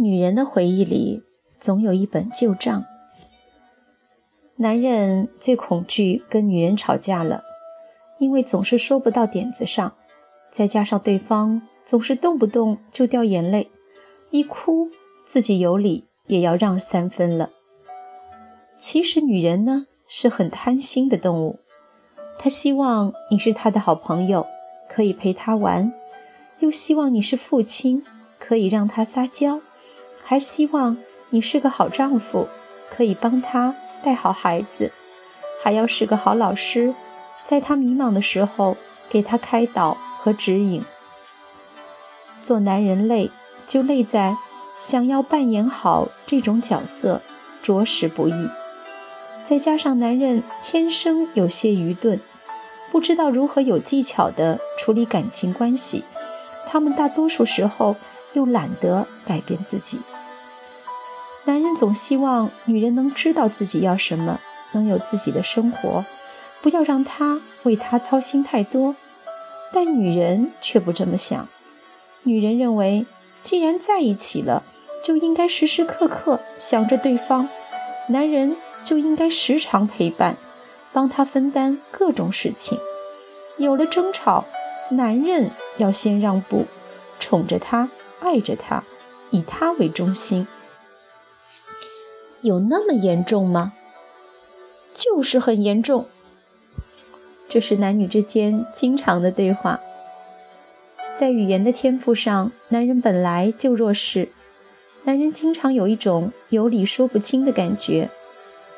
女人的回忆里总有一本旧账。男人最恐惧跟女人吵架了，因为总是说不到点子上，再加上对方总是动不动就掉眼泪，一哭自己有理也要让三分了。其实女人呢是很贪心的动物，她希望你是她的好朋友，可以陪她玩，又希望你是父亲，可以让她撒娇。还希望你是个好丈夫，可以帮他带好孩子；还要是个好老师，在他迷茫的时候给他开导和指引。做男人累，就累在想要扮演好这种角色，着实不易。再加上男人天生有些愚钝，不知道如何有技巧地处理感情关系，他们大多数时候又懒得改变自己。男人总希望女人能知道自己要什么，能有自己的生活，不要让他为他操心太多。但女人却不这么想。女人认为，既然在一起了，就应该时时刻刻想着对方，男人就应该时常陪伴，帮他分担各种事情。有了争吵，男人要先让步，宠着她，爱着她，以她为中心。有那么严重吗？就是很严重。这是男女之间经常的对话。在语言的天赋上，男人本来就弱势。男人经常有一种有理说不清的感觉，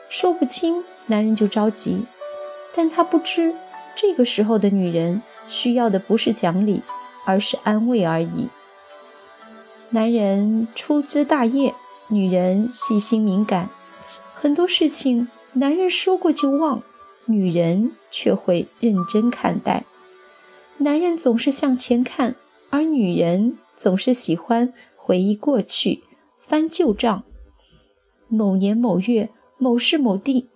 说不清，男人就着急。但他不知，这个时候的女人需要的不是讲理，而是安慰而已。男人粗枝大叶。女人细心敏感，很多事情男人说过就忘，女人却会认真看待。男人总是向前看，而女人总是喜欢回忆过去，翻旧账。某年某月某事某地，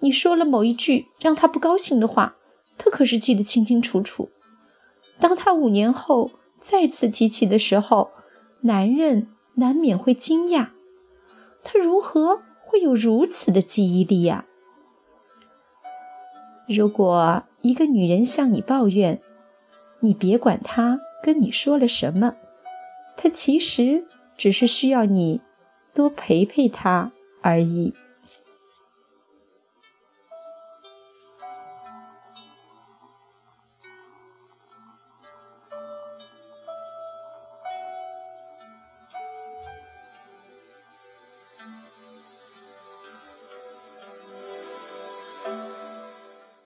你说了某一句让他不高兴的话，他可是记得清清楚楚。当他五年后再次提起的时候，男人难免会惊讶。他如何会有如此的记忆力呀？如果一个女人向你抱怨，你别管她跟你说了什么，她其实只是需要你多陪陪她而已。